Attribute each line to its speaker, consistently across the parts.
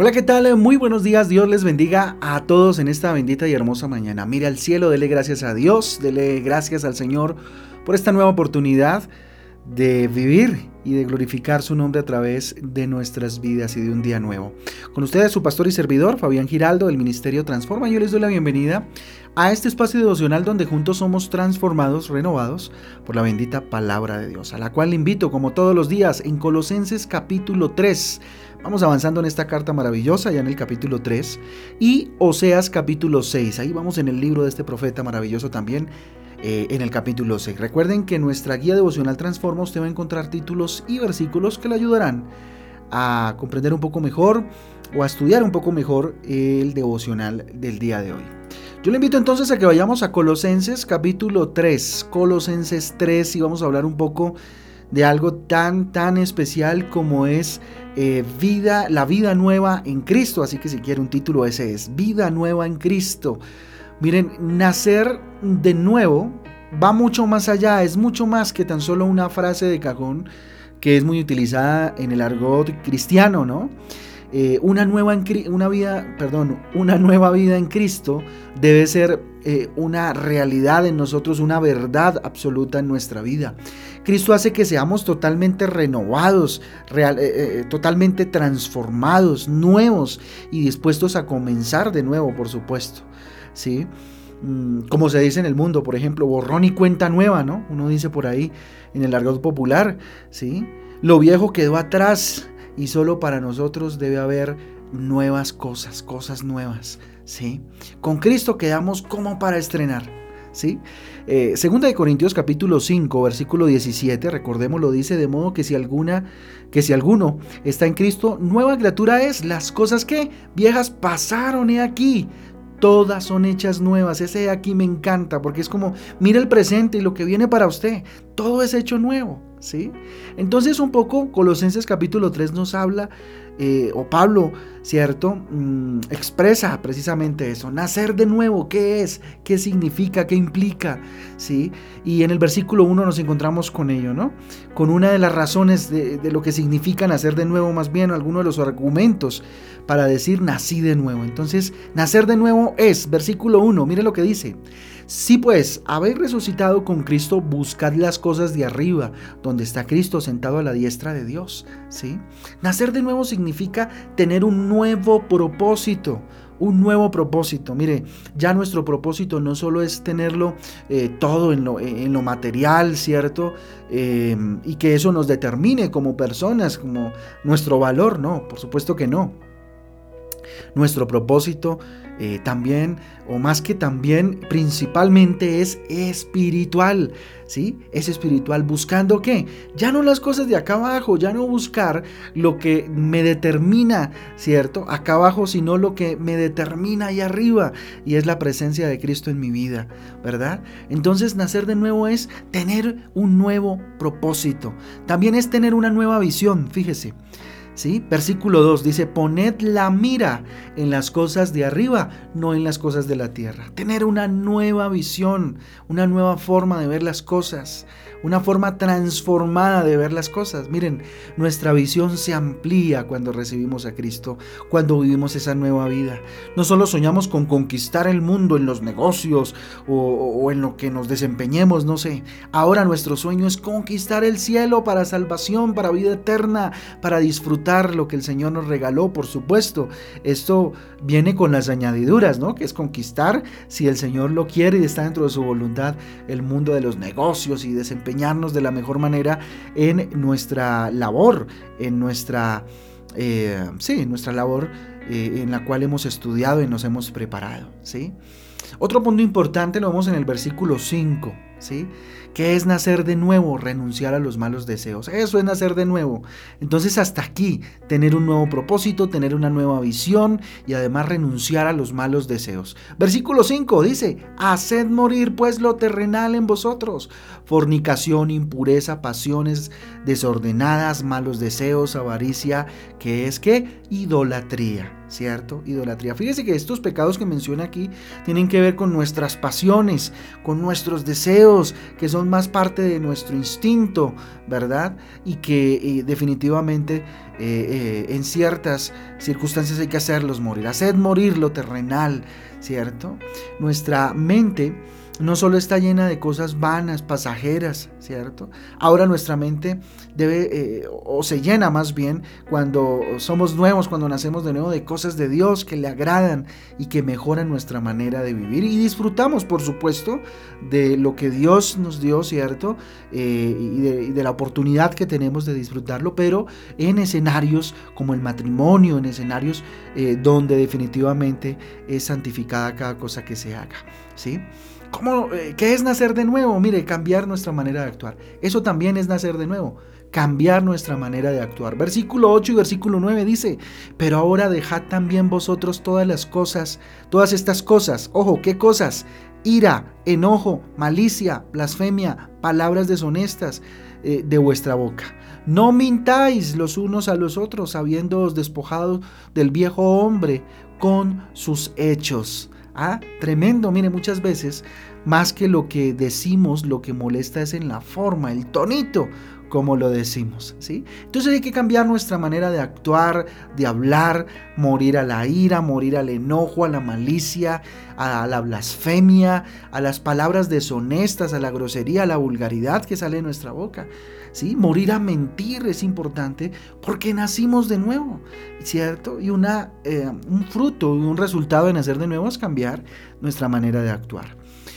Speaker 1: Hola, ¿qué tal? Muy buenos días. Dios les bendiga a todos en esta bendita y hermosa mañana. Mire al cielo, dele gracias a Dios, dele gracias al Señor por esta nueva oportunidad de vivir y de glorificar su nombre a través de nuestras vidas y de un día nuevo. Con ustedes su pastor y servidor, Fabián Giraldo, del Ministerio Transforma. Yo les doy la bienvenida a este espacio devocional donde juntos somos transformados, renovados por la bendita palabra de Dios, a la cual le invito como todos los días en Colosenses capítulo 3 Vamos avanzando en esta carta maravillosa, ya en el capítulo 3, y Oseas capítulo 6. Ahí vamos en el libro de este profeta maravilloso también, eh, en el capítulo 6. Recuerden que en nuestra guía devocional Transforma usted va a encontrar títulos y versículos que le ayudarán a comprender un poco mejor o a estudiar un poco mejor el devocional del día de hoy. Yo le invito entonces a que vayamos a Colosenses capítulo 3, Colosenses 3 y vamos a hablar un poco de algo tan, tan especial como es eh, vida, la vida nueva en Cristo. Así que si quiere un título ese es, vida nueva en Cristo. Miren, nacer de nuevo va mucho más allá, es mucho más que tan solo una frase de cajón que es muy utilizada en el argot cristiano, ¿no? Eh, una, nueva una, vida, perdón, una nueva vida en Cristo debe ser eh, una realidad en nosotros, una verdad absoluta en nuestra vida. Cristo hace que seamos totalmente renovados, eh, totalmente transformados, nuevos y dispuestos a comenzar de nuevo, por supuesto. ¿Sí? Mm, como se dice en el mundo, por ejemplo, borrón y cuenta nueva, ¿no? Uno dice por ahí en el argot popular, ¿sí? Lo viejo quedó atrás y solo para nosotros debe haber nuevas cosas, cosas nuevas, ¿sí? Con Cristo quedamos como para estrenar, ¿sí? Eh, segunda de Corintios capítulo 5, versículo 17, recordemos lo dice, de modo que si alguna, que si alguno está en Cristo, nueva criatura es, las cosas que viejas pasaron he aquí, todas son hechas nuevas. Ese aquí me encanta porque es como, mira el presente y lo que viene para usted, todo es hecho nuevo, ¿sí? Entonces un poco Colosenses capítulo 3 nos habla, eh, o Pablo, ¿cierto? Mm, expresa precisamente eso, nacer de nuevo, ¿qué es? ¿Qué significa? ¿Qué implica? ¿Sí? Y en el versículo 1 nos encontramos con ello, ¿no? Con una de las razones de, de lo que significa nacer de nuevo, más bien algunos de los argumentos para decir nací de nuevo. Entonces, nacer de nuevo es, versículo 1, mire lo que dice. Si pues habéis resucitado con Cristo, buscad las cosas de arriba, donde está Cristo sentado a la diestra de Dios. ¿sí? Nacer de nuevo significa tener un nuevo propósito, un nuevo propósito. Mire, ya nuestro propósito no solo es tenerlo eh, todo en lo, material, ¿cierto? Em, y que eso nos determine como personas, como nuestro valor, no, por supuesto que no. Nuestro propósito eh, también, o más que también, principalmente es espiritual, ¿sí? Es espiritual, buscando qué? Ya no las cosas de acá abajo, ya no buscar lo que me determina, ¿cierto? Acá abajo, sino lo que me determina ahí arriba, y es la presencia de Cristo en mi vida, ¿verdad? Entonces, nacer de nuevo es tener un nuevo propósito, también es tener una nueva visión, fíjese. Versículo 2 dice, poned la mira en las cosas de arriba, no en las cosas de la tierra. Tener una nueva visión, una nueva forma de ver las cosas, una forma transformada de ver las cosas. Miren, nuestra visión se amplía cuando recibimos a Cristo, cuando vivimos esa nueva vida. No solo soñamos con conquistar el mundo en los negocios o, o en lo que nos desempeñemos, no sé. Ahora nuestro sueño es conquistar el cielo para salvación, para vida eterna, para disfrutar lo que el Señor nos regaló, por supuesto. Esto viene con las añadiduras, ¿no? Que es conquistar, si el Señor lo quiere y está dentro de su voluntad, el mundo de los negocios y desempeñarnos de la mejor manera en nuestra labor, en nuestra, eh, sí, en nuestra labor eh, en la cual hemos estudiado y nos hemos preparado, ¿sí? Otro punto importante lo vemos en el versículo 5, ¿Qué es nacer de nuevo? Renunciar a los malos deseos. Eso es nacer de nuevo. Entonces hasta aquí, tener un nuevo propósito, tener una nueva visión y además renunciar a los malos deseos. Versículo 5 dice, haced morir pues lo terrenal en vosotros. Fornicación, impureza, pasiones desordenadas, malos deseos, avaricia, que es que idolatría. ¿cierto? Idolatría. Fíjese que estos pecados que menciona aquí tienen que ver con nuestras pasiones, con nuestros deseos que son más parte de nuestro instinto, ¿verdad? Y que definitivamente eh, eh, en ciertas circunstancias hay que hacerlos morir. Hacer morir lo terrenal, ¿cierto? Nuestra mente no solo está llena de cosas vanas, pasajeras, ¿cierto? Ahora nuestra mente debe, eh, o se llena más bien, cuando somos nuevos, cuando nacemos de nuevo, de cosas de Dios que le agradan y que mejoran nuestra manera de vivir. Y disfrutamos, por supuesto, de lo que Dios nos dio, ¿cierto? Eh, y, de, la oportunidad que tenemos de disfrutarlo, pero en escenarios como el matrimonio, en escenarios eh, donde definitivamente es santificada cada cosa que se haga, ¿sí? ¿Cómo, eh, ¿Qué es nacer de nuevo? Mire, cambiar nuestra manera de actuar. Eso también es nacer de nuevo. Cambiar nuestra manera de actuar. Versículo 8 y versículo 9 dice, pero ahora dejad también vosotros todas las cosas, todas estas cosas. Ojo, ¿qué cosas? Ira, enojo, malicia, blasfemia, palabras deshonestas eh, de vuestra boca. No mintáis los unos a los otros, habiéndoos despojado del viejo hombre con sus hechos Ah, tremendo. Mire, muchas veces, más que lo que decimos, lo que molesta es en la forma, el tonito, como lo decimos, ¿sí? Entonces hay que cambiar nuestra manera de actuar, de hablar, morir a la ira, morir al enojo, a la malicia, a la blasfemia, a las palabras deshonestas, a la grosería, a la vulgaridad que sale de nuestra boca, ¿sí? Morir a mentir es importante porque nacimos de nuevo, ¿cierto? Y una, eh, un fruto, un resultado de nacer de nuevo es cambiar nuestra manera de actuar.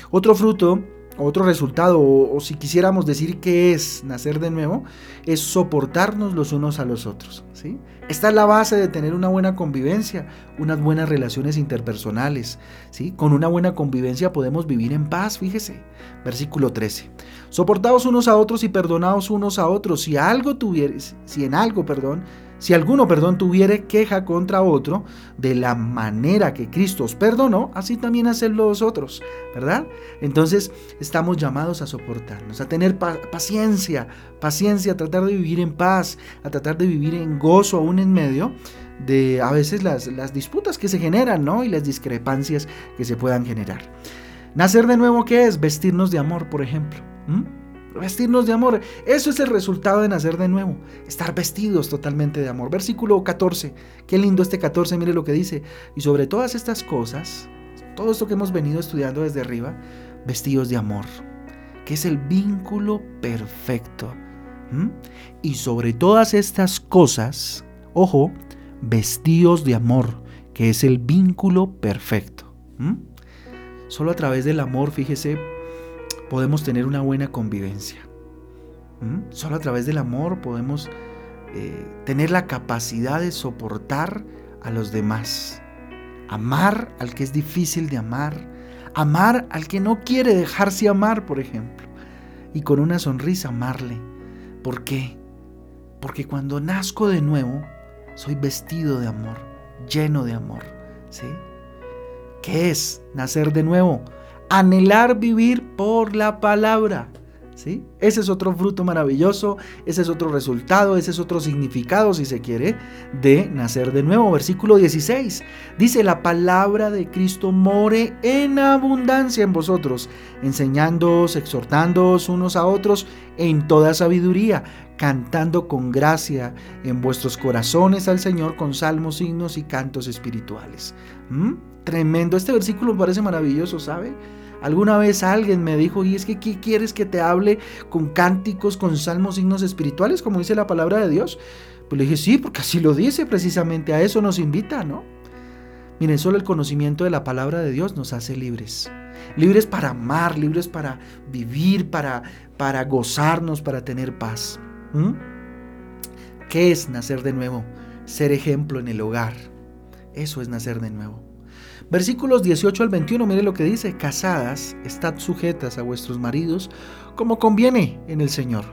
Speaker 1: Otro fruto otro resultado, o, si quisiéramos decir qué es nacer de nuevo, es soportarnos los unos a los otros. ¿sí? Esta es la base de tener una buena convivencia, unas buenas relaciones interpersonales. ¿sí? Con una buena convivencia podemos vivir en paz, fíjese. Versículo 13. Soportaos unos a otros y perdonaos unos a otros. Si algo tuvieres, si en algo, perdón, si alguno, perdón, tuviere queja contra otro, de la manera que Cristo os perdonó, así también hacedlo vosotros, ¿verdad? Entonces estamos llamados a soportarnos, a tener paciencia, paciencia, a tratar de vivir en paz, a tratar de vivir en gozo aún en medio de a veces las, las disputas que se generan, ¿no? Y las discrepancias que se puedan generar. Nacer de nuevo, ¿qué es? Vestirnos de amor, por ejemplo vestirnos de amor. Eso es el resultado de nacer de nuevo, estar vestidos totalmente de amor. Versículo 14, qué lindo este 14, mire lo que dice. Y sobre todas estas cosas, todo esto que hemos venido estudiando desde arriba, vestidos de amor, que es el vínculo perfecto. Y sobre todas estas cosas, ojo, vestidos de amor, que es el vínculo perfecto. Solo a través del amor, fíjese, podemos tener una buena convivencia. ¿Mm? Solo a través del amor podemos eh, tener la capacidad de soportar a los demás. Amar al que es difícil de amar. Amar al que no quiere dejarse amar, por ejemplo. Y con una sonrisa amarle. ¿Por qué? Porque cuando nazco de nuevo, soy vestido de amor, lleno de amor. ¿Sí? ¿Qué es nacer de nuevo? Anhelar vivir por la palabra. ¿Sí? Ese es otro fruto maravilloso, ese es otro resultado, ese es otro significado, si se quiere, de nacer de nuevo. Versículo 16 dice, la palabra de Cristo more en abundancia en vosotros, enseñándoos, exhortándoos unos a otros en toda sabiduría, cantando con gracia en vuestros corazones al Señor con salmos, signos y cantos espirituales. ¿Mm? Tremendo, este versículo me parece maravilloso, ¿sabe? Alguna vez alguien me dijo, y es que ¿qué quieres que te hable con cánticos, con salmos, signos espirituales, como dice la palabra de Dios? Pues le dije, sí, porque así lo dice, precisamente a eso nos invita, ¿no? Miren, solo el conocimiento de la palabra de Dios nos hace libres. Libres para amar, libres para vivir, para, para gozarnos, para tener paz. ¿Qué es nacer de nuevo? Ser ejemplo en el hogar. Eso es nacer de nuevo. Versículos 18 al 21, mire lo que dice, casadas, estad sujetas a vuestros maridos como conviene en el Señor.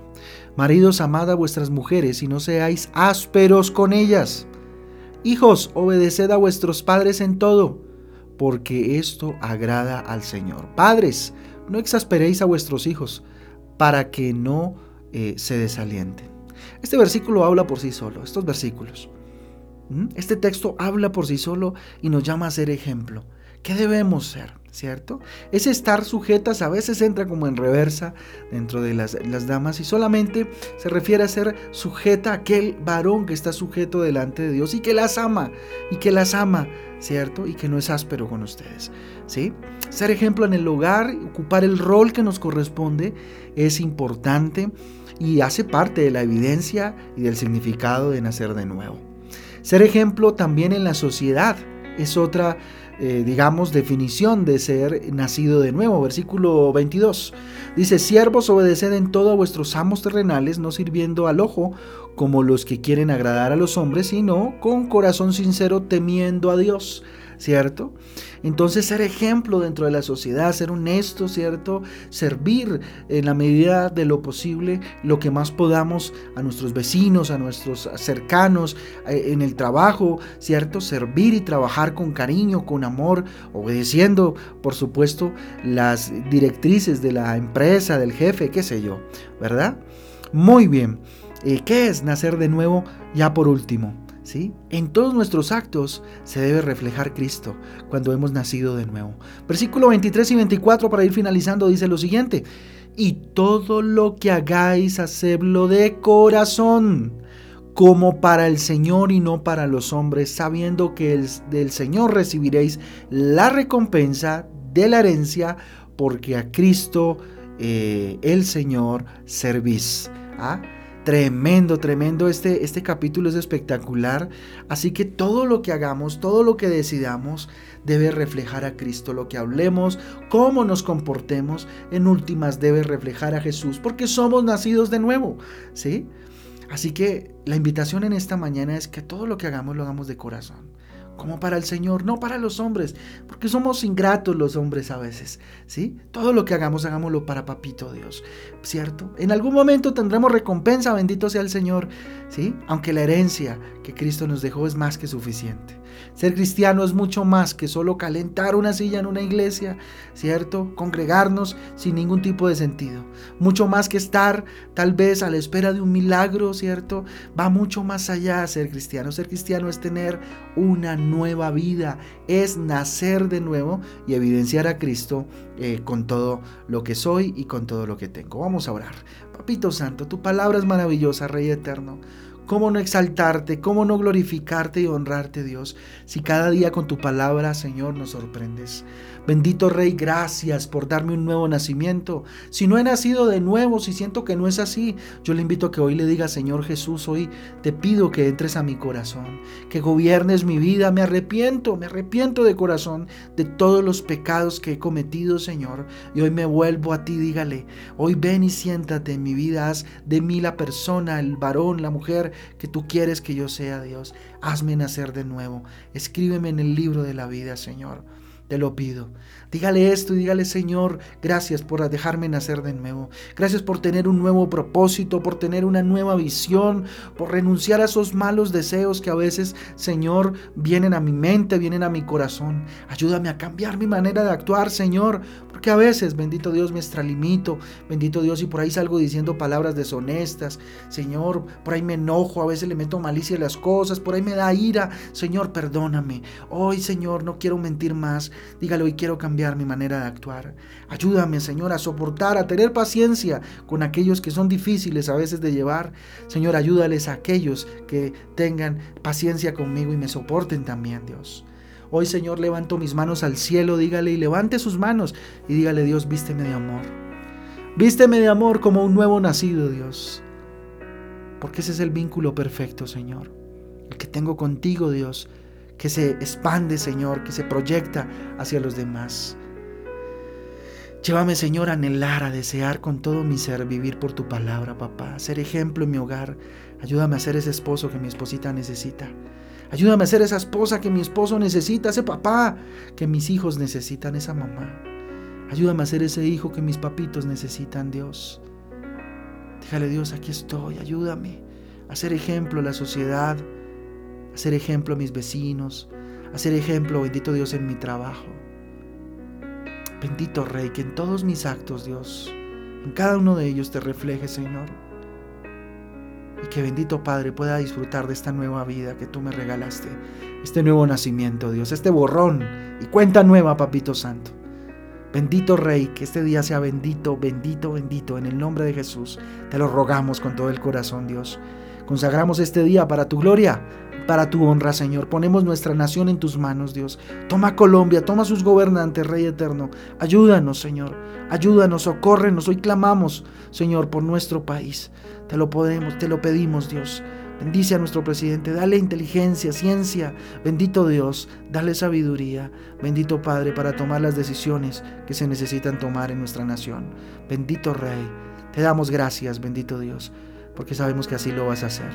Speaker 1: Maridos, amad a vuestras mujeres y no seáis ásperos con ellas. Hijos, obedeced a vuestros padres en todo, porque esto agrada al Señor. Padres, no exasperéis a vuestros hijos, para que no eh, se desalienten. Este versículo habla por sí solo, estos versículos. Este texto habla por sí solo y nos llama a ser ejemplo. ¿Qué debemos ser? ¿cierto? Ese estar sujetas a veces entra como en reversa dentro de las, las, damas y solamente se refiere a ser sujeta a aquel varón que está sujeto delante de Dios y que las ama, y que las ama, ¿cierto? Y que no es áspero con ustedes, ¿sí? Ser ejemplo en el hogar, ocupar el rol que nos corresponde es importante y hace parte de la evidencia y del significado de nacer de nuevo. Ser ejemplo también en la sociedad es otra eh, digamos, definición de ser nacido de nuevo. Versículo 22. Dice, siervos, obedeced en todo a vuestros amos terrenales, no sirviendo al ojo como los que quieren agradar a los hombres, sino con corazón sincero temiendo a Dios. ¿Cierto? Entonces ser ejemplo dentro de la sociedad, ser honesto, ¿cierto? Servir en la medida de lo posible lo que más podamos a nuestros vecinos, a nuestros cercanos, eh, en el trabajo, ¿cierto? Servir y trabajar con cariño, con amor, obedeciendo, por supuesto, las directrices de la empresa, del jefe, qué sé yo, ¿verdad? Muy bien. Eh, ¿Qué es nacer de nuevo? Ya por último. En todos nuestros actos se debe reflejar Cristo cuando hemos nacido de nuevo. Versículo 23 y 24 para ir finalizando dice lo siguiente, y todo lo que hagáis, hacedlo de corazón, como para el Señor y no para los hombres, sabiendo que del Señor recibiréis la recompensa de la herencia, porque a Cristo eh, el Señor servís. ¿Ah? Tremendo, tremendo. Este, este capítulo es espectacular. Así que todo lo que hagamos, todo lo que decidamos, debe reflejar a Cristo. Lo que hablemos, cómo nos comportemos, en últimas debe reflejar a Jesús, porque somos nacidos de nuevo. ¿Sí? Así que la invitación en esta mañana es que todo lo que hagamos lo hagamos de corazón como para el Señor, no para los hombres, porque somos ingratos los hombres a veces, ¿sí? Todo lo que hagamos, hagámoslo para Papito Dios, ¿cierto? En algún momento tendremos recompensa, bendito sea el Señor, ¿sí? Aunque la herencia que Cristo nos dejó es más que suficiente. Ser cristiano es mucho más que solo calentar una silla en una iglesia, ¿cierto? Congregarnos sin ningún tipo de sentido. Mucho más que estar tal vez a la espera de un milagro, ¿cierto? Va mucho más allá ser cristiano. Ser cristiano es tener una nueva vida, es nacer de nuevo y evidenciar a Cristo eh, con todo lo que soy y con todo lo que tengo. Vamos a orar. Papito Santo, tu palabra es maravillosa, Rey Eterno. ¿Cómo no exaltarte? ¿Cómo no glorificarte y honrarte, Dios? Si cada día con tu palabra, Señor, nos sorprendes. Bendito Rey, gracias por darme un nuevo nacimiento. Si no he nacido de nuevo, si siento que no es así, yo le invito a que hoy le diga, Señor Jesús, hoy te pido que entres a mi corazón, que gobiernes mi vida. Me arrepiento, me arrepiento de corazón de todos los pecados que he cometido, Señor. Y hoy me vuelvo a ti, dígale, hoy ven y siéntate en mi vida, haz de mí la persona, el varón, la mujer que tú quieres que yo sea, Dios. Hazme nacer de nuevo. Escríbeme en el libro de la vida, Señor. Te lo pido. Dígale esto y dígale, Señor, gracias por dejarme nacer de nuevo. Gracias por tener un nuevo propósito, por tener una nueva visión, por renunciar a esos malos deseos que a veces, Señor, vienen a mi mente, vienen a mi corazón. Ayúdame a cambiar mi manera de actuar, Señor, porque a veces, bendito Dios, me extralimito, bendito Dios, y por ahí salgo diciendo palabras deshonestas. Señor, por ahí me enojo, a veces le meto malicia a las cosas, por ahí me da ira. Señor, perdóname. Hoy, Señor, no quiero mentir más. Dígalo, y quiero cambiar mi manera de actuar. Ayúdame, Señor, a soportar, a tener paciencia con aquellos que son difíciles a veces de llevar. Señor, ayúdales a aquellos que tengan paciencia conmigo y me soporten también, Dios. Hoy, Señor, levanto mis manos al cielo, dígale y levante sus manos y dígale, Dios, vísteme de amor. Vísteme de amor como un nuevo nacido, Dios. Porque ese es el vínculo perfecto, Señor. El que tengo contigo, Dios que se expande, Señor, que se proyecta hacia los demás. Llévame, Señor, a anhelar, a desear con todo mi ser vivir por tu palabra, papá. Ser ejemplo en mi hogar. Ayúdame a ser ese esposo que mi esposita necesita. Ayúdame a ser esa esposa que mi esposo necesita, ese papá que mis hijos necesitan, esa mamá. Ayúdame a ser ese hijo que mis papitos necesitan, Dios. Déjale, Dios, aquí estoy. Ayúdame a ser ejemplo en la sociedad, hacer ejemplo a mis vecinos, hacer ejemplo, bendito Dios, en mi trabajo. Bendito Rey, que en todos mis actos, Dios, en cada uno de ellos te refleje, Señor. Y que bendito Padre pueda disfrutar de esta nueva vida que tú me regalaste, este nuevo nacimiento, Dios, este borrón y cuenta nueva, Papito Santo. Bendito Rey, que este día sea bendito, bendito, bendito. En el nombre de Jesús, te lo rogamos con todo el corazón, Dios. Consagramos este día para tu gloria, para tu honra, Señor. Ponemos nuestra nación en tus manos, Dios. Toma Colombia, toma sus gobernantes, Rey eterno. Ayúdanos, Señor. Ayúdanos, socórrenos. Hoy clamamos, Señor, por nuestro país. Te lo podemos, te lo pedimos, Dios. Bendice a nuestro presidente, dale inteligencia, ciencia. Bendito Dios, dale sabiduría. Bendito Padre para tomar las decisiones que se necesitan tomar en nuestra nación. Bendito Rey, te damos gracias, bendito Dios, porque sabemos que así lo vas a hacer.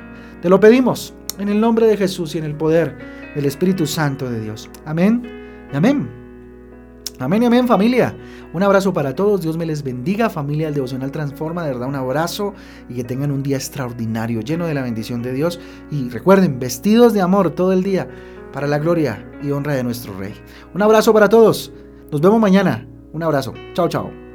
Speaker 1: Te lo pedimos en el nombre de Jesús y en el poder del Espíritu Santo de Dios. Amén. Amén. Amén y amén familia. Un abrazo para todos. Dios me les bendiga. Familia del Devocional Transforma. De verdad un abrazo y que tengan un día extraordinario lleno de la bendición de Dios. Y recuerden, vestidos de amor todo el día para la gloria y honra de nuestro Rey. Un abrazo para todos. Nos vemos mañana. Un abrazo. Chao, chao.